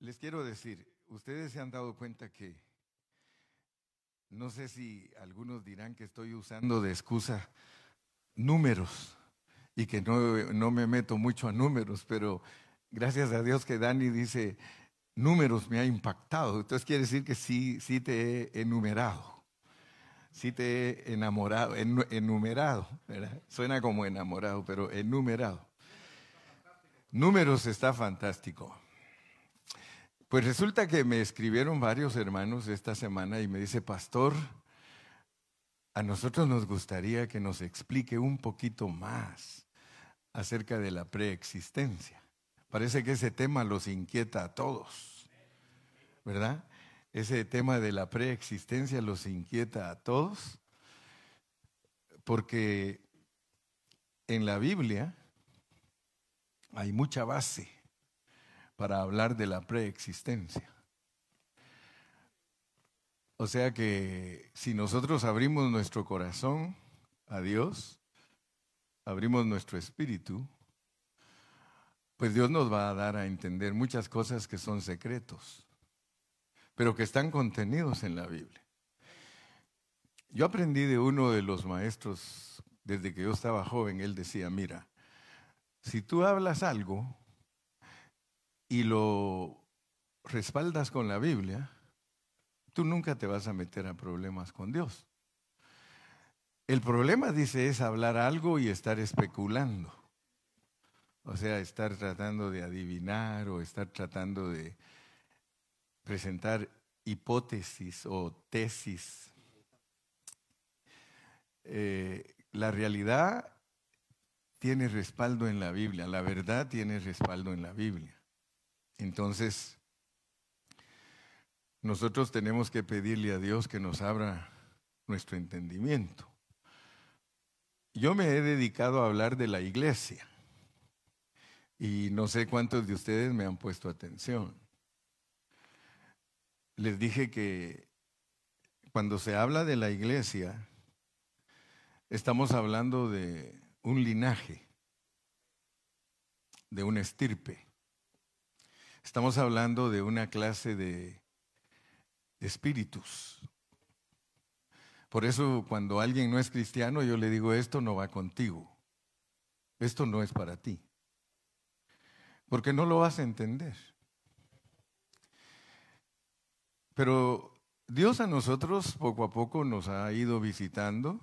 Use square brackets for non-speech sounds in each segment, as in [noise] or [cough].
Les quiero decir, ustedes se han dado cuenta que, no sé si algunos dirán que estoy usando de excusa números y que no, no me meto mucho a números, pero gracias a Dios que Dani dice, números me ha impactado. Entonces quiere decir que sí, sí te he enumerado, sí te he enamorado, enumerado, Suena como enamorado, pero enumerado. Números está fantástico. Pues resulta que me escribieron varios hermanos esta semana y me dice, pastor, a nosotros nos gustaría que nos explique un poquito más acerca de la preexistencia. Parece que ese tema los inquieta a todos, ¿verdad? Ese tema de la preexistencia los inquieta a todos, porque en la Biblia hay mucha base para hablar de la preexistencia. O sea que si nosotros abrimos nuestro corazón a Dios, abrimos nuestro espíritu, pues Dios nos va a dar a entender muchas cosas que son secretos, pero que están contenidos en la Biblia. Yo aprendí de uno de los maestros desde que yo estaba joven, él decía, mira, si tú hablas algo y lo respaldas con la Biblia, tú nunca te vas a meter a problemas con Dios. El problema, dice, es hablar algo y estar especulando. O sea, estar tratando de adivinar o estar tratando de presentar hipótesis o tesis. Eh, la realidad tiene respaldo en la Biblia, la verdad tiene respaldo en la Biblia. Entonces, nosotros tenemos que pedirle a Dios que nos abra nuestro entendimiento. Yo me he dedicado a hablar de la iglesia. Y no sé cuántos de ustedes me han puesto atención. Les dije que cuando se habla de la iglesia, estamos hablando de un linaje, de una estirpe. Estamos hablando de una clase de espíritus. Por eso cuando alguien no es cristiano, yo le digo, esto no va contigo. Esto no es para ti porque no lo vas a entender. Pero Dios a nosotros poco a poco nos ha ido visitando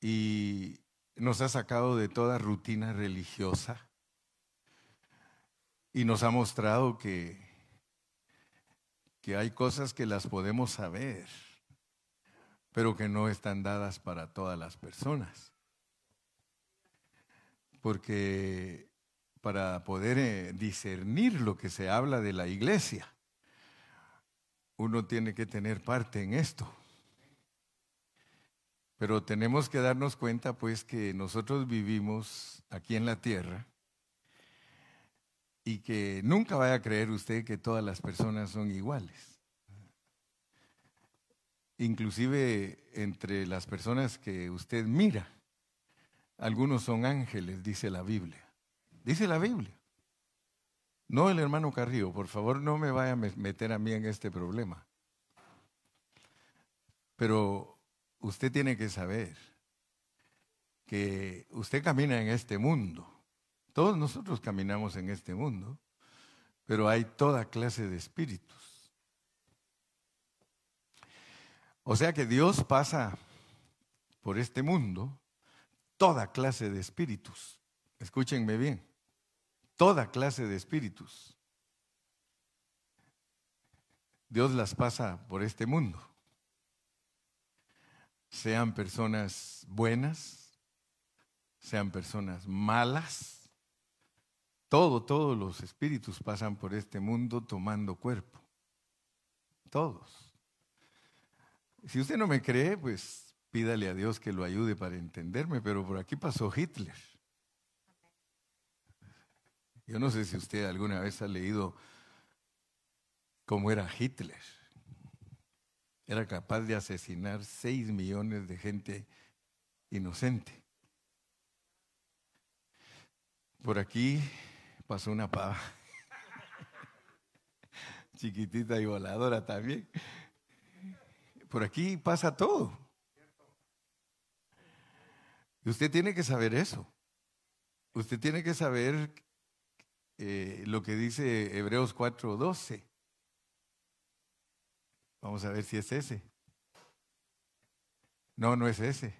y nos ha sacado de toda rutina religiosa y nos ha mostrado que, que hay cosas que las podemos saber, pero que no están dadas para todas las personas. Porque para poder eh, discernir lo que se habla de la iglesia. Uno tiene que tener parte en esto. Pero tenemos que darnos cuenta pues que nosotros vivimos aquí en la tierra y que nunca vaya a creer usted que todas las personas son iguales. Inclusive entre las personas que usted mira, algunos son ángeles, dice la Biblia. Dice la Biblia. No el hermano Carrillo, por favor no me vaya a meter a mí en este problema. Pero usted tiene que saber que usted camina en este mundo. Todos nosotros caminamos en este mundo, pero hay toda clase de espíritus. O sea que Dios pasa por este mundo toda clase de espíritus. Escúchenme bien toda clase de espíritus. Dios las pasa por este mundo. Sean personas buenas, sean personas malas. Todo, todos los espíritus pasan por este mundo tomando cuerpo. Todos. Si usted no me cree, pues pídale a Dios que lo ayude para entenderme, pero por aquí pasó Hitler. Yo no sé si usted alguna vez ha leído cómo era Hitler. Era capaz de asesinar 6 millones de gente inocente. Por aquí pasó una pava. chiquitita y voladora también. Por aquí pasa todo. Y usted tiene que saber eso. Usted tiene que saber eh, lo que dice Hebreos 4:12. Vamos a ver si es ese. No, no es ese.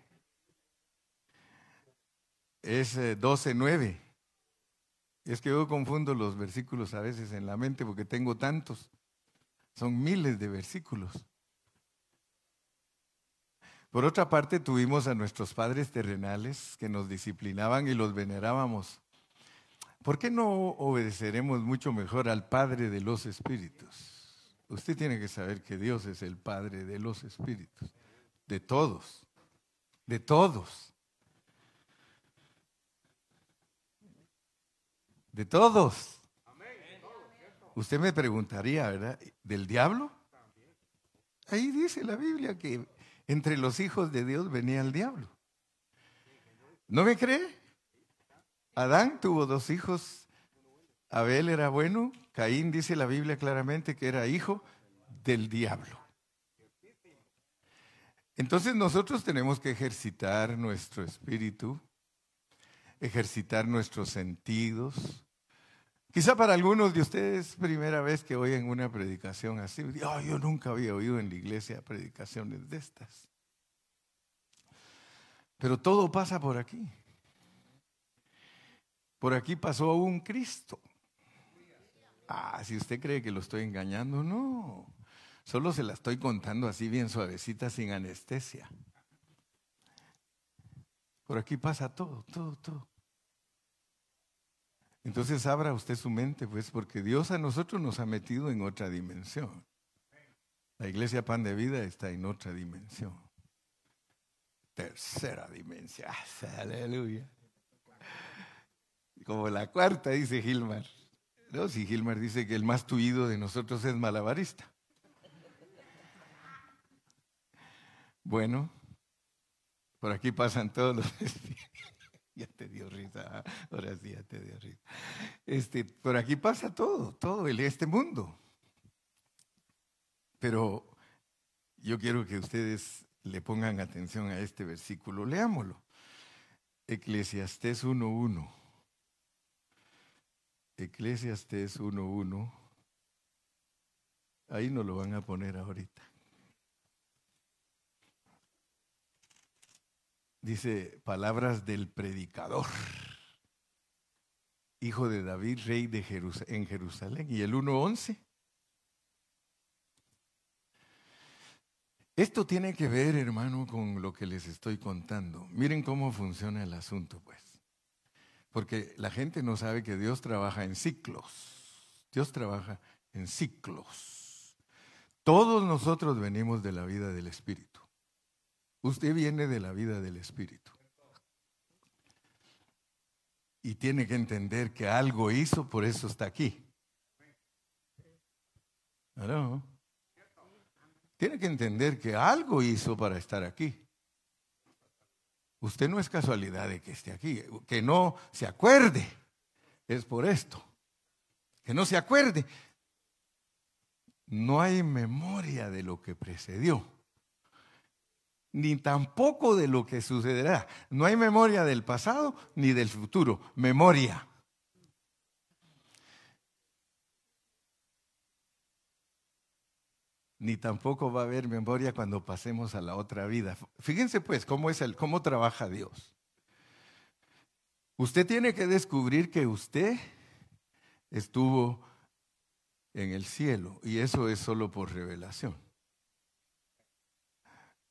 Es 12:9. Es que yo confundo los versículos a veces en la mente porque tengo tantos. Son miles de versículos. Por otra parte, tuvimos a nuestros padres terrenales que nos disciplinaban y los venerábamos. ¿Por qué no obedeceremos mucho mejor al Padre de los Espíritus? Usted tiene que saber que Dios es el Padre de los Espíritus, de todos, de todos, de todos. Usted me preguntaría, ¿verdad? ¿Del diablo? Ahí dice la Biblia que entre los hijos de Dios venía el diablo. ¿No me cree? Adán tuvo dos hijos. Abel era bueno. Caín dice la Biblia claramente que era hijo del diablo. Entonces nosotros tenemos que ejercitar nuestro espíritu, ejercitar nuestros sentidos. Quizá para algunos de ustedes primera vez que oyen una predicación así. yo nunca había oído en la iglesia predicaciones de estas. Pero todo pasa por aquí. Por aquí pasó un Cristo. Ah, si usted cree que lo estoy engañando, no. Solo se la estoy contando así bien suavecita, sin anestesia. Por aquí pasa todo, todo, todo. Entonces abra usted su mente, pues, porque Dios a nosotros nos ha metido en otra dimensión. La iglesia Pan de Vida está en otra dimensión. Tercera dimensión. [laughs] Aleluya. Como la cuarta, dice Gilmar. No, si Gilmar dice que el más tuido de nosotros es malabarista. Bueno, por aquí pasan todos los... [laughs] ya te dio risa, ahora sí ya te dio risa. Este, por aquí pasa todo, todo el, este mundo. Pero yo quiero que ustedes le pongan atención a este versículo. Leámoslo. Eclesiastés 1.1. Eclesiastes 1.1. Ahí nos lo van a poner ahorita. Dice palabras del predicador, hijo de David, rey de en Jerusalén. Y el 1.11. Esto tiene que ver, hermano, con lo que les estoy contando. Miren cómo funciona el asunto, pues. Porque la gente no sabe que Dios trabaja en ciclos. Dios trabaja en ciclos. Todos nosotros venimos de la vida del Espíritu. Usted viene de la vida del Espíritu. Y tiene que entender que algo hizo, por eso está aquí. ¿No? Tiene que entender que algo hizo para estar aquí. Usted no es casualidad de que esté aquí, que no se acuerde. Es por esto. Que no se acuerde. No hay memoria de lo que precedió, ni tampoco de lo que sucederá. No hay memoria del pasado ni del futuro. Memoria. ni tampoco va a haber memoria cuando pasemos a la otra vida. Fíjense pues cómo es el cómo trabaja Dios. Usted tiene que descubrir que usted estuvo en el cielo y eso es solo por revelación.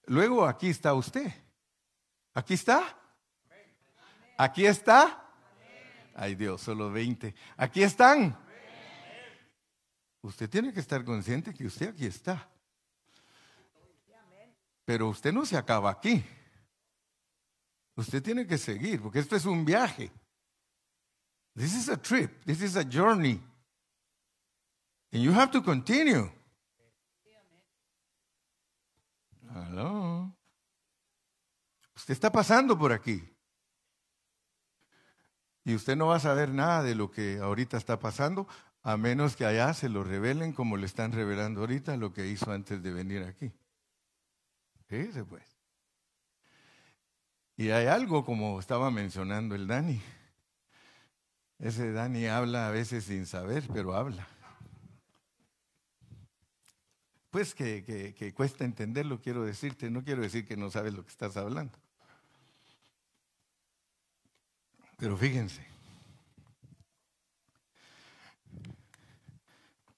Luego aquí está usted. Aquí está. Aquí está. Ay Dios, solo 20. Aquí están. Usted tiene que estar consciente que usted aquí está. Pero usted no se acaba aquí. Usted tiene que seguir, porque esto es un viaje. This is a trip. This is a journey. And you have to continue. Usted está pasando por aquí. Y usted no va a saber nada de lo que ahorita está pasando a menos que allá se lo revelen como le están revelando ahorita lo que hizo antes de venir aquí. Fíjese pues. Y hay algo como estaba mencionando el Dani. Ese Dani habla a veces sin saber, pero habla. Pues que, que, cuesta entenderlo, quiero decirte, no quiero decir que no sabes lo que estás hablando. Pero fíjense,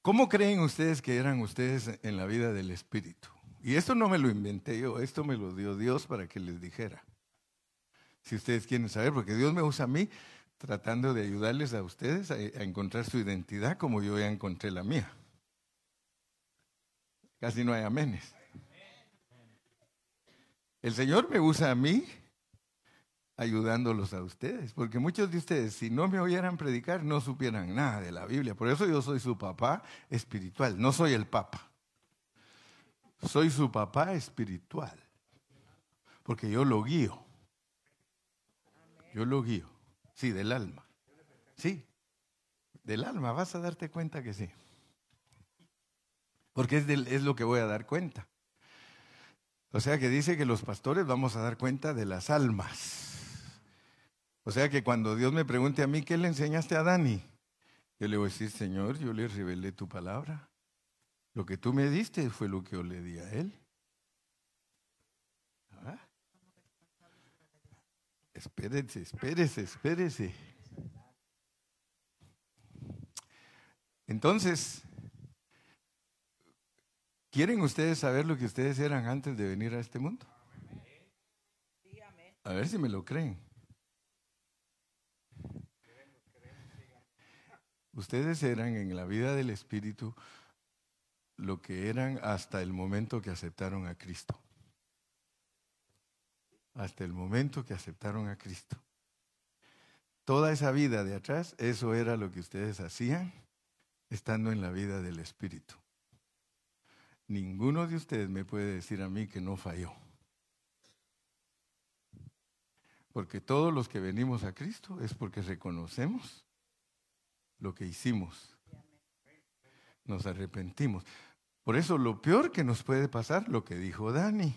¿cómo creen ustedes que eran ustedes en la vida del Espíritu? Y esto no me lo inventé yo, esto me lo dio Dios para que les dijera. Si ustedes quieren saber, porque Dios me usa a mí tratando de ayudarles a ustedes a, a encontrar su identidad como yo ya encontré la mía. Casi no hay amenes. El Señor me usa a mí ayudándolos a ustedes, porque muchos de ustedes, si no me oyeran predicar, no supieran nada de la Biblia. Por eso yo soy su papá espiritual, no soy el papa. Soy su papá espiritual, porque yo lo guío. Yo lo guío, sí, del alma. Sí, del alma, vas a darte cuenta que sí porque es, lo que voy a dar cuenta. O sea que dice que los pastores vamos a dar cuenta de las almas. O sea que cuando Dios me pregunte a mí, ¿qué le enseñaste a Dani? Yo le voy a decir, Señor, yo le revelé tu palabra. Lo que tú me diste fue lo que yo le di a él. ¿Ah? Espérese, espérese, espérese. Entonces, ¿Quieren ustedes saber lo que ustedes eran antes de venir a este mundo? A ver si me lo creen. Ustedes eran en la vida del Espíritu lo que eran hasta el momento que aceptaron a Cristo. Hasta el momento que aceptaron a Cristo. Toda esa vida de atrás, eso era lo que ustedes hacían estando en la vida del Espíritu. Ninguno de ustedes me puede decir a mí que no falló. Porque todos los que venimos a Cristo es porque reconocemos lo que hicimos. Nos arrepentimos. Por eso lo peor que nos puede pasar, lo que dijo Dani,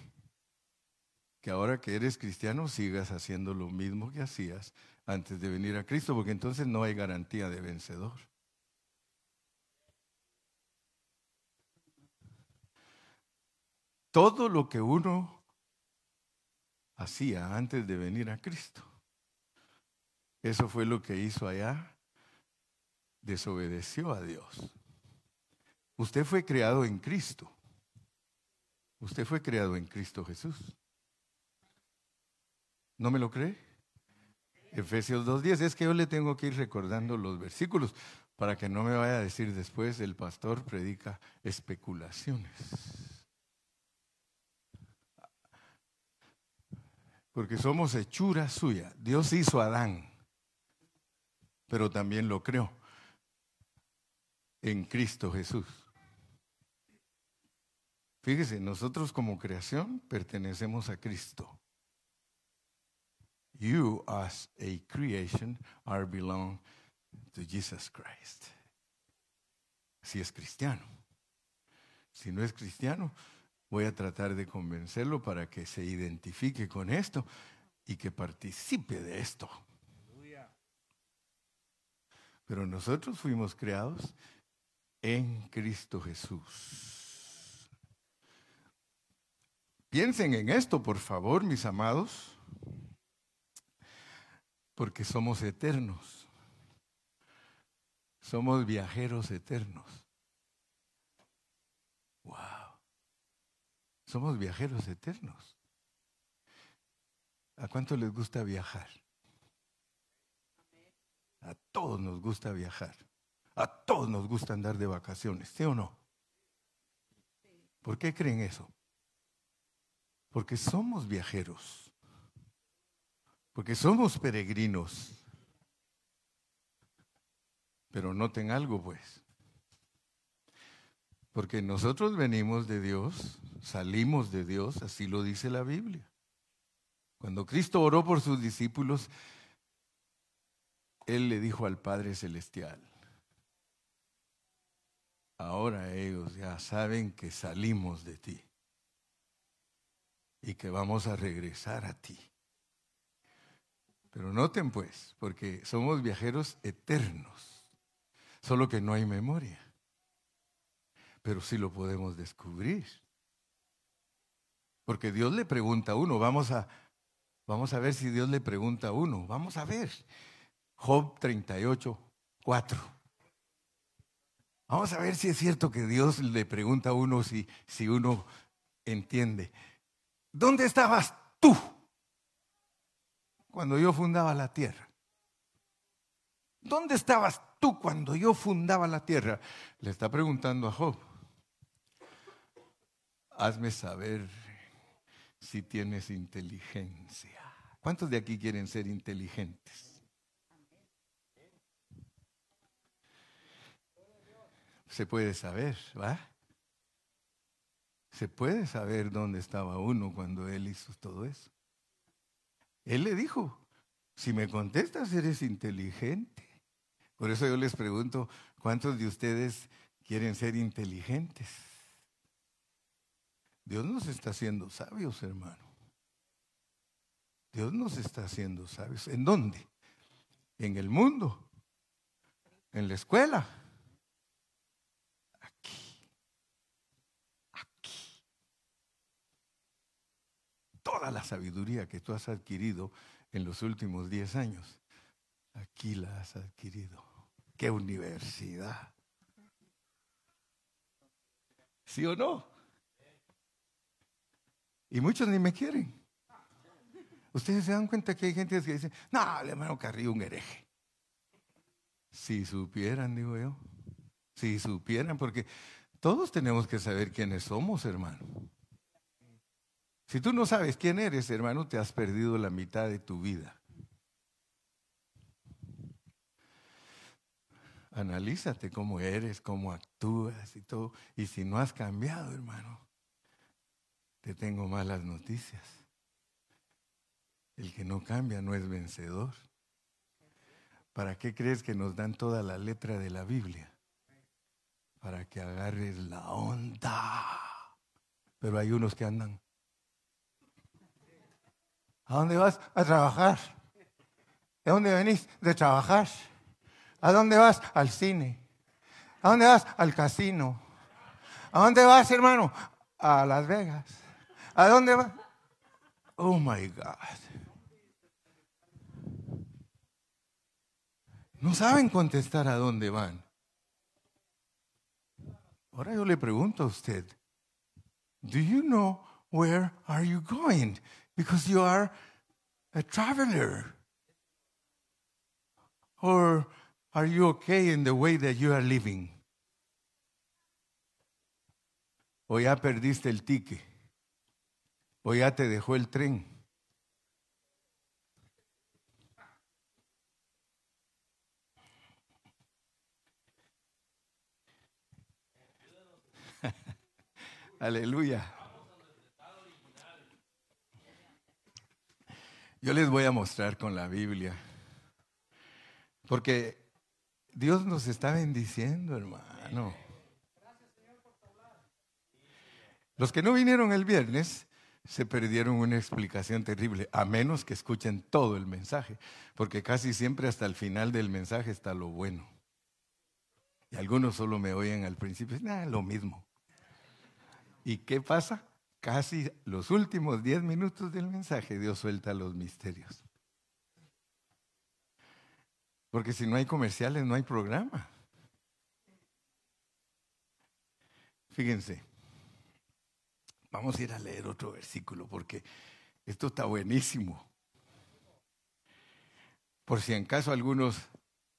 que ahora que eres cristiano sigas haciendo lo mismo que hacías antes de venir a Cristo, porque entonces no hay garantía de vencedor. Todo lo que uno hacía antes de venir a Cristo. Eso fue lo que hizo allá. Desobedeció a Dios. Usted fue creado en Cristo. Usted fue creado en Cristo Jesús. ¿No me lo cree? Efesios 2.10. Es que yo le tengo que ir recordando los versículos para que no me vaya a decir después el pastor predica especulaciones. Porque somos hechura suya. Dios hizo a Adán, pero también lo creó en Cristo Jesús. Fíjese, nosotros como creación pertenecemos a Cristo. You as a creation are belong to Jesus Christ. Si es cristiano. Si no es cristiano, Voy a tratar de convencerlo para que se identifique con esto y que participe de esto. Pero nosotros fuimos creados en Cristo Jesús. Piensen en esto, por favor, mis amados, porque somos eternos. Somos viajeros eternos. Somos viajeros eternos. ¿A cuánto les gusta viajar? A todos nos gusta viajar. A todos nos gusta andar de vacaciones, ¿sí o no? ¿Por qué creen eso? Porque somos viajeros. Porque somos peregrinos. Pero noten algo, pues. Porque nosotros venimos de Dios, salimos de Dios, así lo dice la Biblia. Cuando Cristo oró por sus discípulos, Él le dijo al Padre Celestial, ahora ellos ya saben que salimos de ti y que vamos a regresar a ti. Pero noten pues, porque somos viajeros eternos, solo que no hay memoria. Pero sí lo podemos descubrir. Porque Dios le pregunta a uno, vamos a, vamos a ver si Dios le pregunta a uno, vamos a ver. Job 38, 4. Vamos a ver si es cierto que Dios le pregunta a uno si, si uno entiende. ¿Dónde estabas tú cuando yo fundaba la tierra? ¿Dónde estabas tú cuando yo fundaba la tierra? Le está preguntando a Job. Hazme saber si tienes inteligencia. ¿Cuántos de aquí quieren ser inteligentes? Se puede saber, ¿va? Se puede saber dónde estaba uno cuando él hizo todo eso. Él le dijo, si me contestas eres inteligente. Por eso yo les pregunto, ¿cuántos de ustedes quieren ser inteligentes? Dios nos está haciendo sabios, hermano. Dios nos está haciendo sabios. ¿En dónde? En el mundo. En la escuela. Aquí. Aquí. Toda la sabiduría que tú has adquirido en los últimos 10 años, aquí la has adquirido. ¡Qué universidad! ¿Sí o no? Y muchos ni me quieren. Ustedes se dan cuenta que hay gente que dice, no, el hermano Carrillo un hereje. Si supieran, digo yo, si supieran, porque todos tenemos que saber quiénes somos, hermano. Si tú no sabes quién eres, hermano, te has perdido la mitad de tu vida. Analízate cómo eres, cómo actúas y todo. Y si no has cambiado, hermano, te tengo malas noticias. El que no cambia no es vencedor. ¿Para qué crees que nos dan toda la letra de la Biblia? Para que agarres la onda. Pero hay unos que andan. ¿A dónde vas? A trabajar. ¿De dónde venís? De trabajar. ¿A dónde vas? Al cine. ¿A dónde vas? Al casino. ¿A dónde vas, hermano? A Las Vegas. ¿A dónde va? Oh my God. No saben contestar a dónde van. Ahora yo le pregunto a usted, do you know where are you going? Because you are a traveler. Or are you okay in the way that you are living? O ya perdiste el ticket o ya te dejó el tren. [laughs] Aleluya. Yo les voy a mostrar con la Biblia. Porque Dios nos está bendiciendo, hermano. Los que no vinieron el viernes, se perdieron una explicación terrible, a menos que escuchen todo el mensaje, porque casi siempre hasta el final del mensaje está lo bueno. Y algunos solo me oyen al principio, nada, lo mismo. ¿Y qué pasa? Casi los últimos diez minutos del mensaje Dios suelta los misterios. Porque si no hay comerciales, no hay programa. Fíjense. Vamos a ir a leer otro versículo porque esto está buenísimo. Por si en caso algunos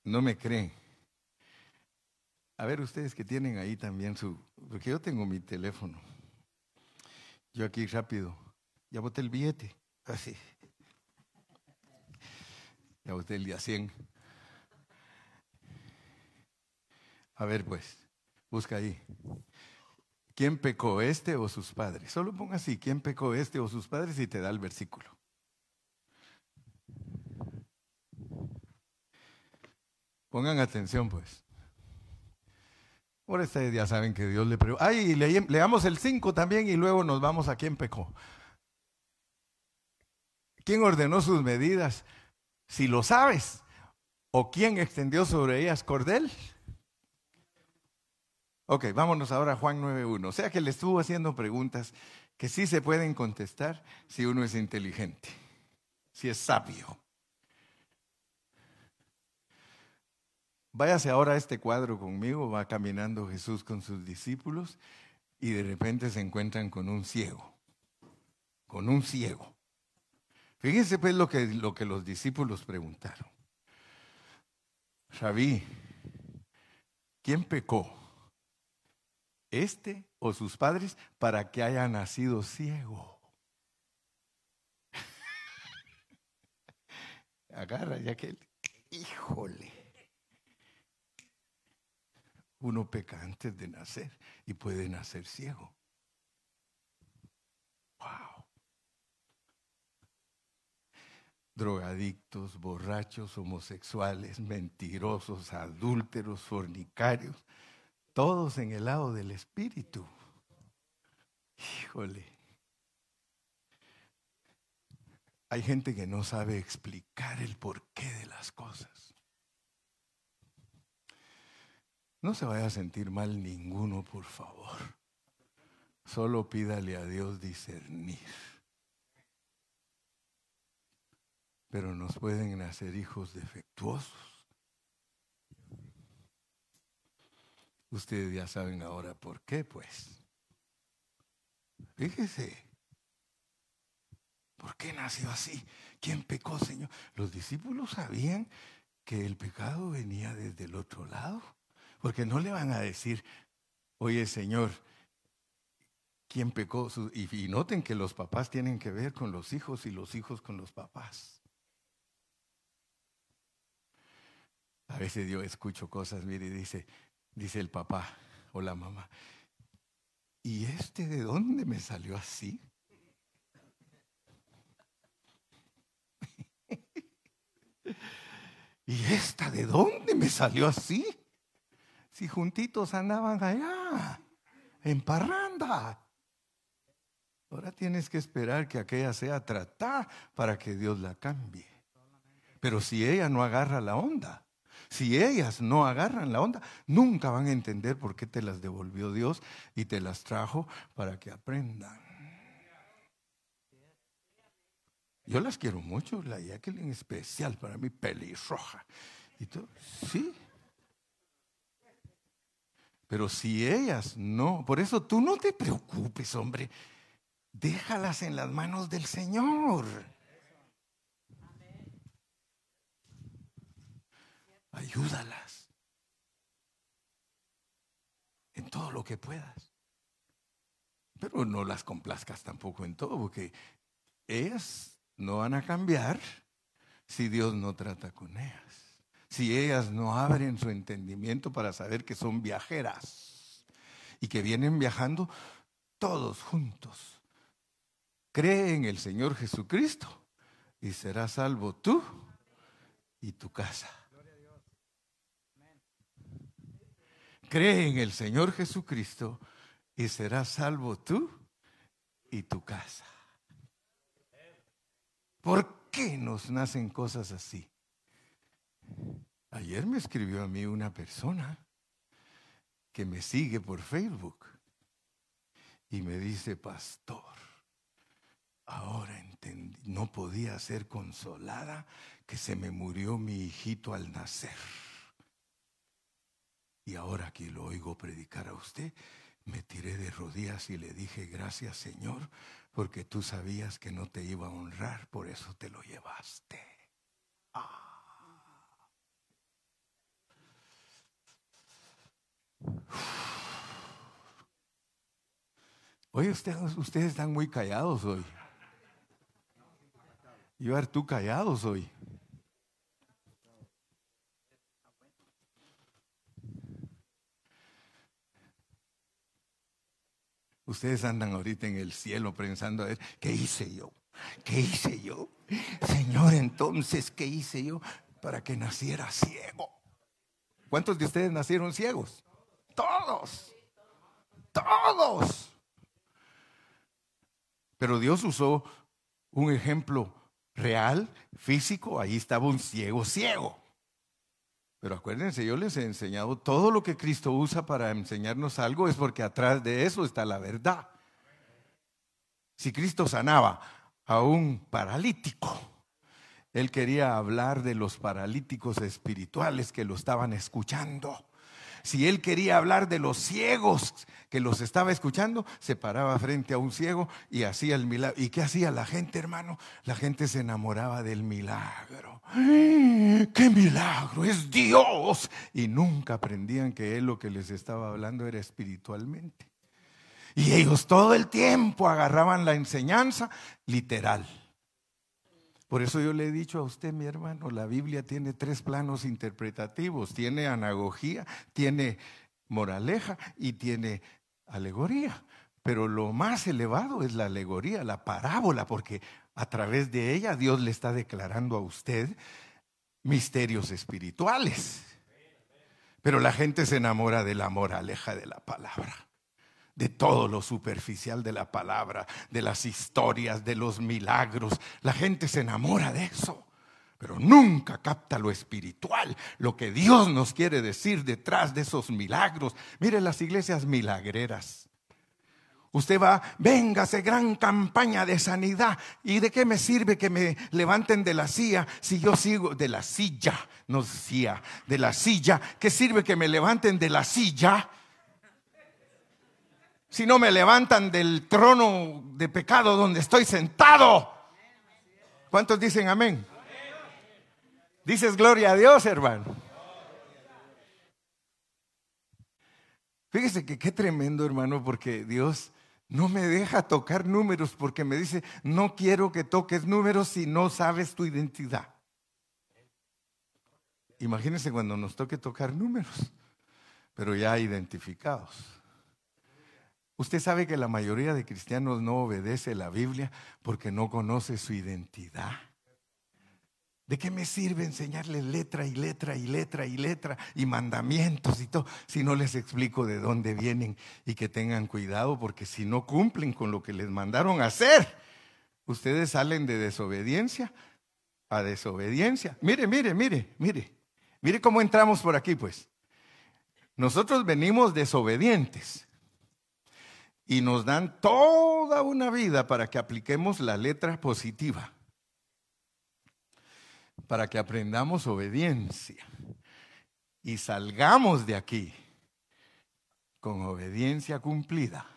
no me creen. A ver ustedes que tienen ahí también su... Porque yo tengo mi teléfono. Yo aquí rápido. Ya boté el billete. Así. Ya boté el día 100. A ver pues, busca ahí. ¿Quién pecó, este o sus padres? Solo ponga así, ¿quién pecó, este o sus padres? Y te da el versículo. Pongan atención, pues. Por ustedes ya saben que Dios le pregunta. Ay, leamos el 5 también y luego nos vamos a quién pecó. ¿Quién ordenó sus medidas? Si lo sabes. ¿O quién extendió sobre ellas cordel? Ok, vámonos ahora a Juan 9.1. O sea que le estuvo haciendo preguntas que sí se pueden contestar si uno es inteligente, si es sabio. Váyase ahora a este cuadro conmigo, va caminando Jesús con sus discípulos y de repente se encuentran con un ciego, con un ciego. Fíjense pues lo que, lo que los discípulos preguntaron. Rabí, ¿quién pecó? ¿Este o sus padres para que haya nacido ciego? [laughs] Agarra ya que, híjole uno peca antes de nacer y puede nacer ciego. Wow. Drogadictos, borrachos, homosexuales, mentirosos, adúlteros, fornicarios, todos en el lado del espíritu. Híjole. Hay gente que no sabe explicar el porqué de las cosas. No se vaya a sentir mal ninguno, por favor. Solo pídale a Dios discernir. Pero nos pueden nacer hijos defectuosos. Ustedes ya saben ahora por qué, pues. Fíjese. ¿Por qué nació así? ¿Quién pecó, Señor? Los discípulos sabían que el pecado venía desde el otro lado. Porque no le van a decir, oye Señor, ¿quién pecó? Y, noten que los papás tienen que ver con los hijos y los hijos con los papás. A veces yo escucho cosas, mire, dice, dice el papá o la mamá, ¿y este de dónde me salió así? [laughs] ¿Y esta de dónde me salió así? si juntitos andaban allá, en parranda. Ahora tienes que esperar que aquella sea tratada para que Dios la cambie. Pero si ella no agarra la onda, si ellas no agarran la onda, nunca van a entender por qué te las devolvió Dios y te las trajo para que aprendan. Yo las quiero mucho, la Jacqueline especial para mí, pelirroja. Y todo. Sí, pero si ellas no, por eso tú no te preocupes, hombre. Déjalas en las manos del Señor. Ayúdalas en todo lo que puedas. Pero no las complazcas tampoco en todo, porque ellas no van a cambiar si Dios no trata con ellas si ellas no abren su entendimiento para saber que son viajeras y que vienen viajando todos juntos. Cree en el Señor Jesucristo y serás salvo tú y tu casa. Cree en el Señor Jesucristo y serás salvo tú y tu casa. ¿Por qué nos nacen cosas así? Ayer me escribió a mí una persona que me sigue por Facebook y me dice, pastor, ahora entendí, no podía ser consolada que se me murió mi hijito al nacer. Y ahora que lo oigo predicar a usted, me tiré de rodillas y le dije, gracias Señor, porque tú sabías que no te iba a honrar, por eso te lo llevaste. Ah. Oye, ustedes, ustedes están muy callados hoy. Yo, tú callados hoy. Ustedes andan ahorita en el cielo pensando a ver, ¿qué hice yo? ¿Qué hice yo? Señor, entonces, ¿qué hice yo para que naciera ciego? ¿Cuántos de ustedes nacieron ciegos? Todos. Todos. Pero Dios usó un ejemplo real, físico. Ahí estaba un ciego ciego. Pero acuérdense, yo les he enseñado todo lo que Cristo usa para enseñarnos algo es porque atrás de eso está la verdad. Si Cristo sanaba a un paralítico, él quería hablar de los paralíticos espirituales que lo estaban escuchando. Si él quería hablar de los ciegos que los estaba escuchando, se paraba frente a un ciego y hacía el milagro. ¿Y qué hacía la gente, hermano? La gente se enamoraba del milagro. ¡Qué milagro! Es Dios. Y nunca aprendían que él lo que les estaba hablando era espiritualmente. Y ellos todo el tiempo agarraban la enseñanza literal. Por eso yo le he dicho a usted, mi hermano, la Biblia tiene tres planos interpretativos. Tiene anagogía, tiene moraleja y tiene alegoría. Pero lo más elevado es la alegoría, la parábola, porque a través de ella Dios le está declarando a usted misterios espirituales. Pero la gente se enamora de la moraleja de la palabra de todo lo superficial de la palabra, de las historias, de los milagros. La gente se enamora de eso, pero nunca capta lo espiritual, lo que Dios nos quiere decir detrás de esos milagros. Mire las iglesias milagreras. Usted va, véngase, gran campaña de sanidad. ¿Y de qué me sirve que me levanten de la silla si yo sigo de la silla? No silla, de la silla. ¿Qué sirve que me levanten de la silla? Si no me levantan del trono de pecado donde estoy sentado. ¿Cuántos dicen amén? Dices gloria a Dios, hermano. Fíjese que qué tremendo, hermano, porque Dios no me deja tocar números porque me dice, no quiero que toques números si no sabes tu identidad. Imagínense cuando nos toque tocar números, pero ya identificados. Usted sabe que la mayoría de cristianos no obedece la Biblia porque no conoce su identidad. ¿De qué me sirve enseñarles letra y letra y letra y letra y mandamientos y todo si no les explico de dónde vienen y que tengan cuidado porque si no cumplen con lo que les mandaron hacer, ustedes salen de desobediencia a desobediencia. Mire, mire, mire, mire. Mire cómo entramos por aquí, pues. Nosotros venimos desobedientes y nos dan toda una vida para que apliquemos la letra positiva, para que aprendamos obediencia y salgamos de aquí con obediencia cumplida.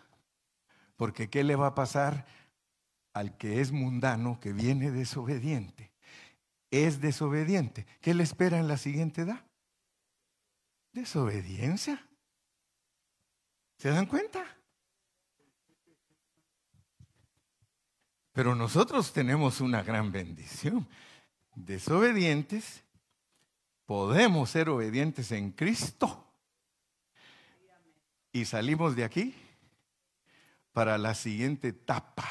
Porque ¿qué le va a pasar al que es mundano, que viene desobediente? Es desobediente. ¿Qué le espera en la siguiente edad? Desobediencia. ¿Se dan cuenta? Pero nosotros tenemos una gran bendición. Desobedientes, podemos ser obedientes en Cristo. Y salimos de aquí para la siguiente etapa.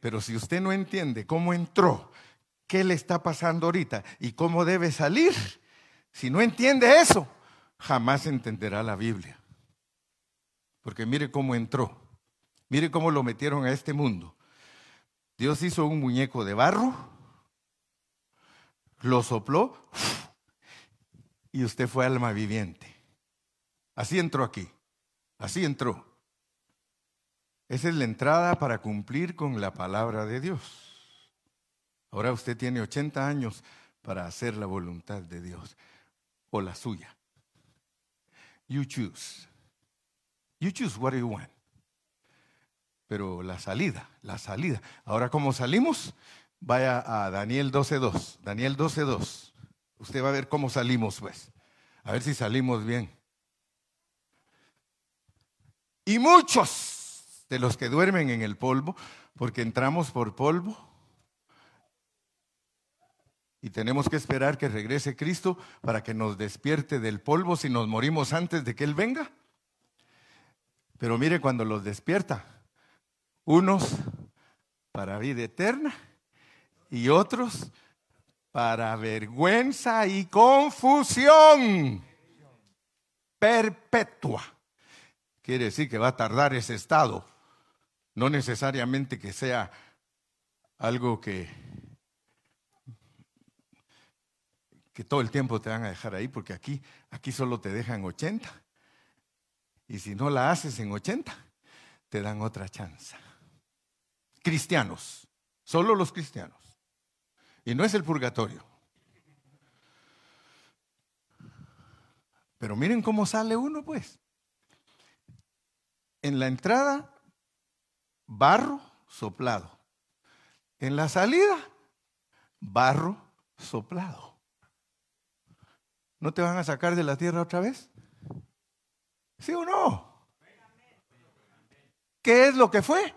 Pero si usted no entiende cómo entró, qué le está pasando ahorita y cómo debe salir, si no entiende eso, jamás entenderá la Biblia. Porque mire cómo entró, mire cómo lo metieron a este mundo. Dios hizo un muñeco de barro, lo sopló y usted fue alma viviente. Así entró aquí, así entró. Esa es la entrada para cumplir con la palabra de Dios. Ahora usted tiene 80 años para hacer la voluntad de Dios o la suya. You choose. You choose what you want pero la salida, la salida. Ahora, ¿cómo salimos? Vaya a Daniel 12.2. Daniel 12.2. Usted va a ver cómo salimos, pues. A ver si salimos bien. Y muchos de los que duermen en el polvo, porque entramos por polvo, y tenemos que esperar que regrese Cristo para que nos despierte del polvo si nos morimos antes de que Él venga. Pero mire cuando los despierta, unos para vida eterna y otros para vergüenza y confusión. perpetua. Quiere decir que va a tardar ese estado. No necesariamente que sea algo que, que todo el tiempo te van a dejar ahí, porque aquí, aquí solo te dejan 80. Y si no la haces en 80, te dan otra chance. Cristianos, solo los cristianos. Y no es el purgatorio. Pero miren cómo sale uno, pues. En la entrada, barro soplado. En la salida, barro soplado. ¿No te van a sacar de la tierra otra vez? ¿Sí o no? ¿Qué es lo que fue?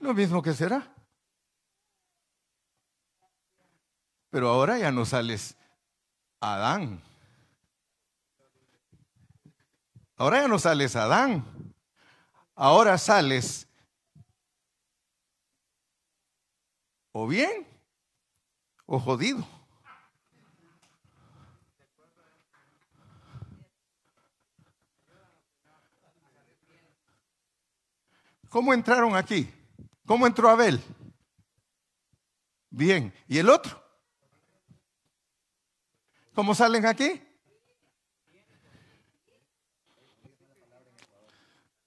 Lo mismo que será. Pero ahora ya no sales Adán. Ahora ya no sales Adán. Ahora sales o bien o jodido. ¿Cómo entraron aquí? ¿Cómo entró Abel? Bien. ¿Y el otro? ¿Cómo salen aquí?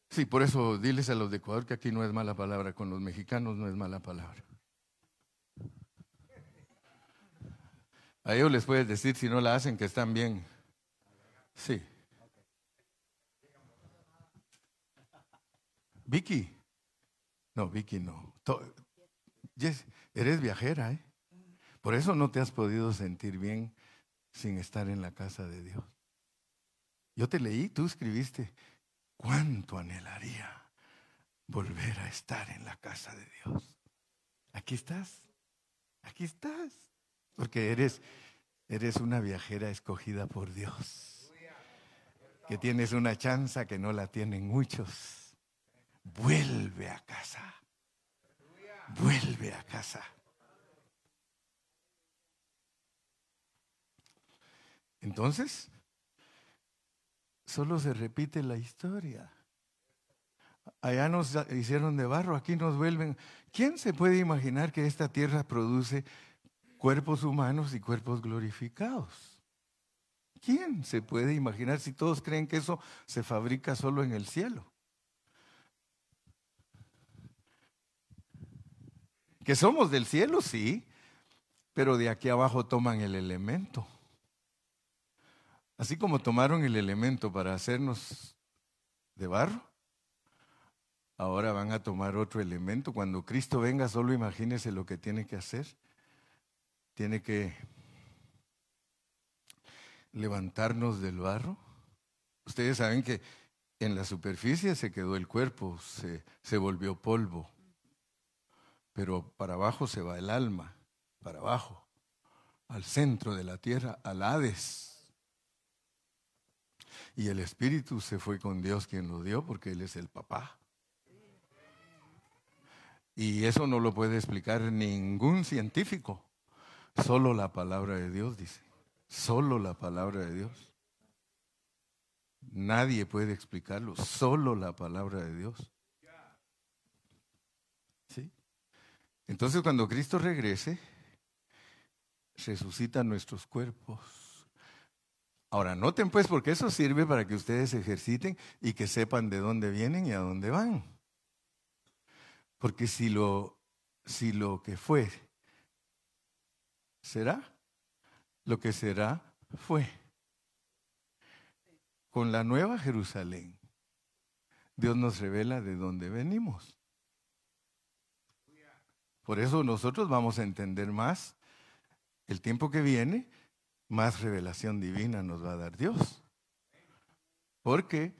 Sí, por eso diles a los de Ecuador que aquí no es mala palabra, con los mexicanos no es mala palabra. A ellos les puedes decir si no la hacen que están bien. Sí. Vicky. No, Vicky no. eres viajera, ¿eh? Por eso no te has podido sentir bien sin estar en la casa de Dios. Yo te leí, tú escribiste, ¿Cuánto anhelaría volver a estar en la casa de Dios? Aquí estás, aquí estás, porque eres, eres una viajera escogida por Dios, que tienes una chanza que no la tienen muchos. Vuelve a casa, vuelve a casa. Entonces, solo se repite la historia. Allá nos hicieron de barro, aquí nos vuelven. ¿Quién se puede imaginar que esta tierra produce cuerpos humanos y cuerpos glorificados? ¿Quién se puede imaginar si todos creen que eso se fabrica solo en el cielo? Que somos del cielo, sí, pero de aquí abajo toman el elemento. Así como tomaron el elemento para hacernos de barro, ahora van a tomar otro elemento. Cuando Cristo venga, solo imagínese lo que tiene que hacer. Tiene que levantarnos del barro. Ustedes saben que en la superficie se quedó el cuerpo, se, se volvió polvo, pero para abajo se va el alma, para abajo, al centro de la tierra, al Hades y el espíritu se fue con Dios quien lo dio porque Él es el papá. Y eso no lo puede explicar ningún científico. Solo la palabra de Dios dice. Solo la palabra de Dios. Nadie puede explicarlo. Solo la palabra de Dios. ¿Sí? Entonces cuando Cristo regrese, resucitan nuestros cuerpos Ahora, noten pues, porque eso sirve para que ustedes ejerciten y que sepan de dónde vienen y a dónde van. Porque si lo, si lo que fue será, lo que será fue. Con la nueva Jerusalén, Dios nos revela de dónde venimos. Por eso nosotros vamos a entender más el tiempo que viene más revelación divina nos va a dar Dios. Porque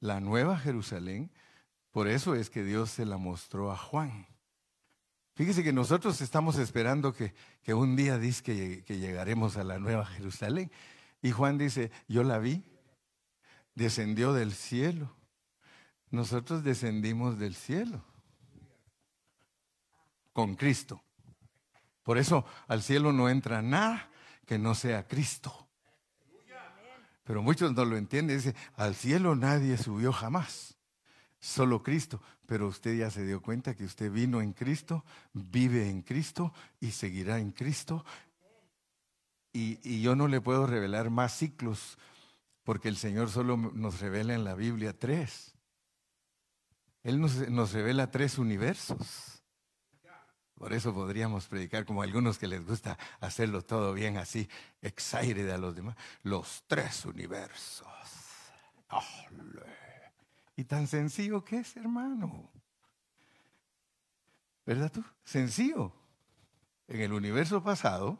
la nueva Jerusalén, por eso es que Dios se la mostró a Juan. Fíjese que nosotros estamos esperando que, que un día dice que, que llegaremos a la nueva Jerusalén. Y Juan dice, yo la vi, descendió del cielo. Nosotros descendimos del cielo con Cristo. Por eso al cielo no entra nada que no sea Cristo. Pero muchos no lo entienden. Dice, al cielo nadie subió jamás, solo Cristo. Pero usted ya se dio cuenta que usted vino en Cristo, vive en Cristo y seguirá en Cristo. Y, yo no le puedo revelar más ciclos, porque el Señor solo nos revela en la Biblia tres. Él nos, nos revela tres universos. Por eso podríamos predicar como algunos que les gusta hacerlo todo bien así, excited a los demás, los tres universos. Y tan sencillo que es, hermano. ¿Verdad tú? Sencillo. En el universo pasado,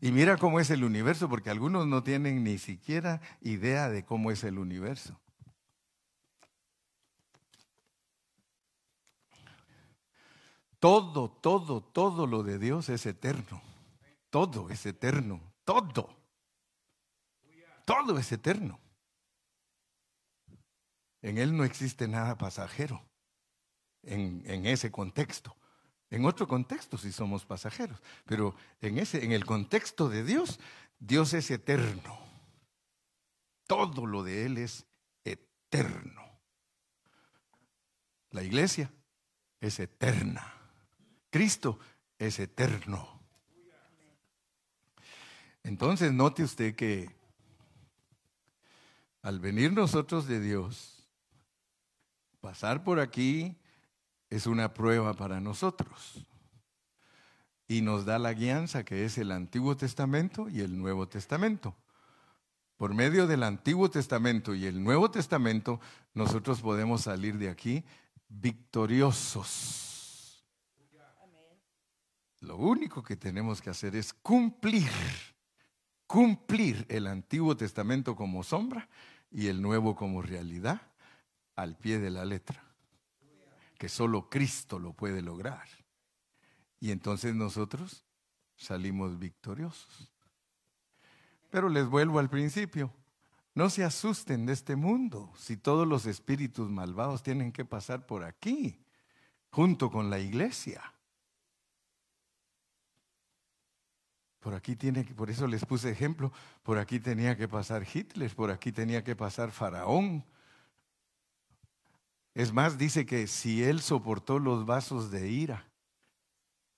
y mira cómo es el universo, porque algunos no tienen ni siquiera idea de cómo es el universo. Todo, todo, todo lo de Dios es eterno. Todo es eterno. Todo. Todo es eterno. En Él no existe nada pasajero. En, ese contexto. En otro contexto sí somos pasajeros. Pero en, ese, en el contexto de Dios, Dios es eterno. Todo lo de Él es eterno. La iglesia es eterna. Cristo es eterno. Entonces note usted que al venir nosotros de Dios, pasar por aquí es una prueba para nosotros. Y nos da la guianza que es el Antiguo Testamento y el Nuevo Testamento. Por medio del Antiguo Testamento y el Nuevo Testamento, nosotros podemos salir de aquí victoriosos. Lo único que tenemos que hacer es cumplir, cumplir el Antiguo Testamento como sombra y el Nuevo como realidad al pie de la letra, que solo Cristo lo puede lograr. Y entonces nosotros salimos victoriosos. Pero les vuelvo al principio. No se asusten de este mundo si todos los espíritus malvados tienen que pasar por aquí, junto con la iglesia. Por aquí tiene que, por eso les puse ejemplo, por aquí tenía que pasar Hitler, por aquí tenía que pasar Faraón. Es más, dice que si él soportó los vasos de ira,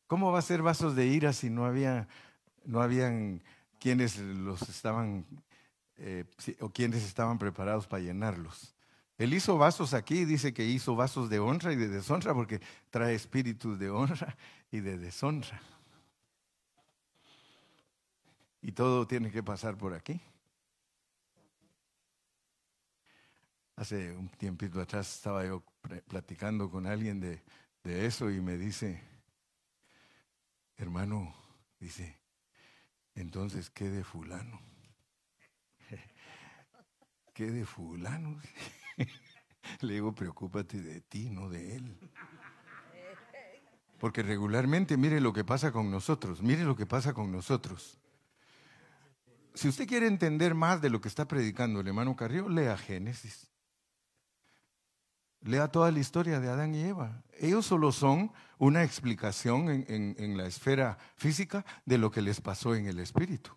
¿cómo va a ser vasos de ira si no había, no habían quienes los estaban eh, o quienes estaban preparados para llenarlos? Él hizo vasos aquí, dice que hizo vasos de honra y de deshonra porque trae espíritus de honra y de deshonra. Y todo tiene que pasar por aquí. Hace un tiempito atrás estaba yo platicando con alguien de, de eso y me dice, hermano, dice, entonces, ¿qué de fulano? [laughs] ¿Qué de fulano? [laughs] Le digo, preocúpate de ti, no de él. Porque regularmente, mire lo que pasa con nosotros, mire lo que pasa con nosotros si usted quiere entender más de lo que está predicando el hermano Carrillo, lea Génesis. Lea toda la historia de Adán y Eva. Ellos solo son una explicación en, en la esfera física de lo que les pasó en el espíritu.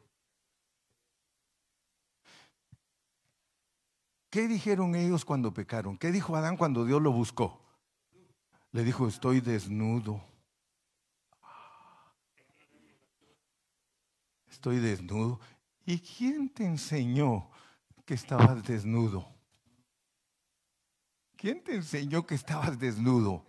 ¿Qué dijeron ellos cuando pecaron? ¿Qué dijo Adán cuando Dios lo buscó? Le dijo, estoy desnudo. Estoy desnudo. ¿Y quién te enseñó que estabas desnudo? ¿Quién te enseñó que estabas desnudo?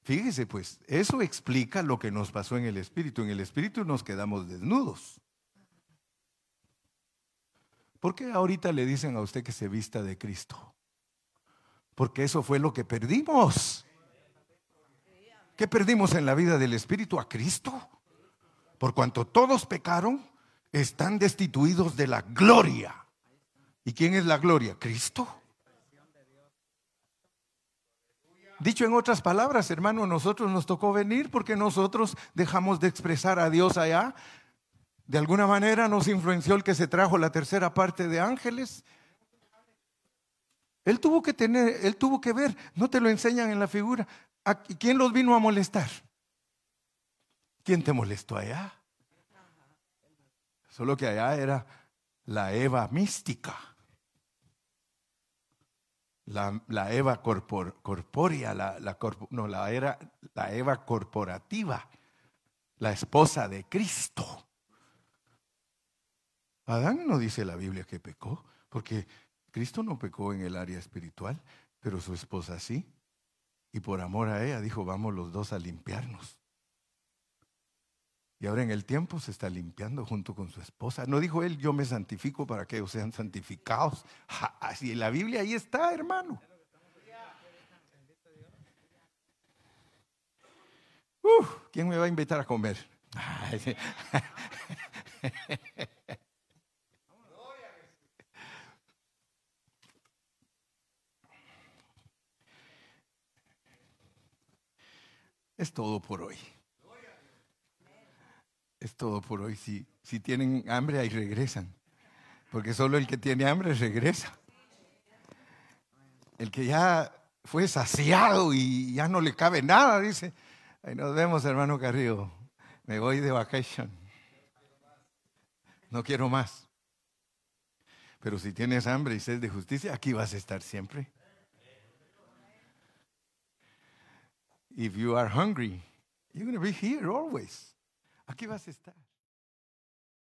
Fíjese pues, eso explica lo que nos pasó en el espíritu. En el espíritu nos quedamos desnudos. ¿Por qué ahorita le dicen a usted que se vista de Cristo? Porque eso fue lo que perdimos. ¿Qué perdimos en la vida del espíritu? A Cristo. Por cuanto todos pecaron, están destituidos de la gloria. ¿Y quién es la gloria? Cristo. Dicho en otras palabras, hermano, nosotros nos tocó venir porque nosotros dejamos de expresar a Dios allá. De alguna manera nos influenció el que se trajo la tercera parte de ángeles. Él tuvo que tener, él tuvo que ver, no te lo enseñan en la figura. ¿Quién los vino a molestar? ¿Quién te molestó allá? Solo que allá era la Eva mística. La, Eva corpórea, la, no, la, era, la Eva corporativa, la esposa de Cristo. Adán no dice la Biblia que pecó, porque Cristo no pecó en el área espiritual, pero su esposa sí. Y por amor a ella dijo, vamos los dos a limpiarnos. Y ahora en el tiempo se está limpiando junto con su esposa. No dijo él, yo me santifico para que ellos sean santificados. Así la Biblia ahí está, hermano. ¿Quién me va a invitar a comer? [laughs] Es todo por hoy. Es todo por hoy. Si, si tienen hambre, ahí regresan. Porque solo el que tiene hambre regresa. El que ya fue saciado y ya no le cabe nada, dice, ahí nos vemos, hermano Carrillo. Me voy de vacation. No quiero más. Pero si tienes hambre y sed de justicia, aquí vas a estar siempre. If you are hungry, you're going to be here always. Aquí vas a estar.